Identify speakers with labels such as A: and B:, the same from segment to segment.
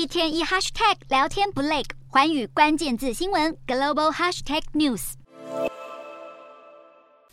A: 一天一 hashtag 聊天不累，环宇关键字新闻 global hashtag news。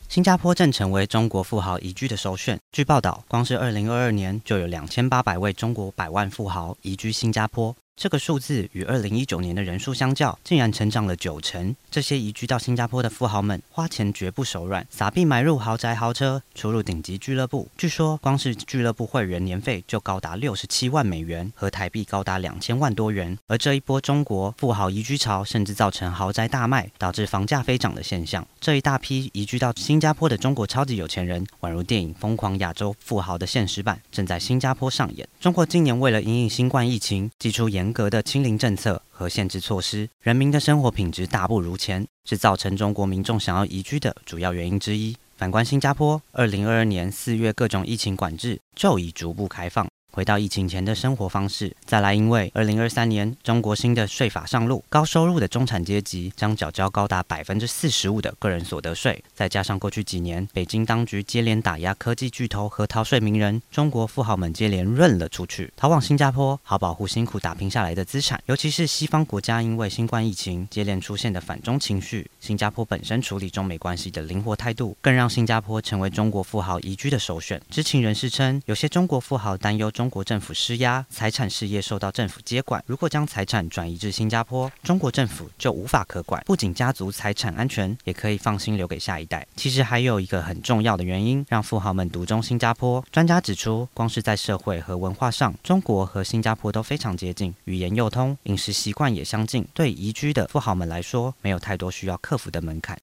B: 新加坡正成为中国富豪移居的首选。据报道，光是二零二二年就有两千八百位中国百万富豪移居新加坡。这个数字与二零一九年的人数相较，竟然成长了九成。这些移居到新加坡的富豪们，花钱绝不手软，撒币买入豪宅豪车，出入顶级俱乐部。据说，光是俱乐部会员年费就高达六十七万美元，和台币高达两千万多元。而这一波中国富豪移居潮，甚至造成豪宅大卖，导致房价飞涨的现象。这一大批移居到新加坡的中国超级有钱人，宛如电影《疯狂亚洲富豪》的现实版，正在新加坡上演。中国今年为了因应新冠疫情，祭出严严格的清零政策和限制措施，人民的生活品质大不如前，是造成中国民众想要移居的主要原因之一。反观新加坡，二零二二年四月各种疫情管制就已逐步开放。回到疫情前的生活方式，再来，因为二零二三年中国新的税法上路，高收入的中产阶级将缴交高达百分之四十五的个人所得税，再加上过去几年北京当局接连打压科技巨头和逃税名人，中国富豪们接连润了出去，逃往新加坡，好保护辛苦打拼下来的资产。尤其是西方国家因为新冠疫情接连出现的反中情绪，新加坡本身处理中美关系的灵活态度，更让新加坡成为中国富豪移居的首选。知情人士称，有些中国富豪担忧中。中国政府施压，财产事业受到政府接管。如果将财产转移至新加坡，中国政府就无法可管，不仅家族财产安全，也可以放心留给下一代。其实还有一个很重要的原因，让富豪们独中新加坡。专家指出，光是在社会和文化上，中国和新加坡都非常接近，语言又通，饮食习惯也相近。对移居的富豪们来说，没有太多需要克服的门槛。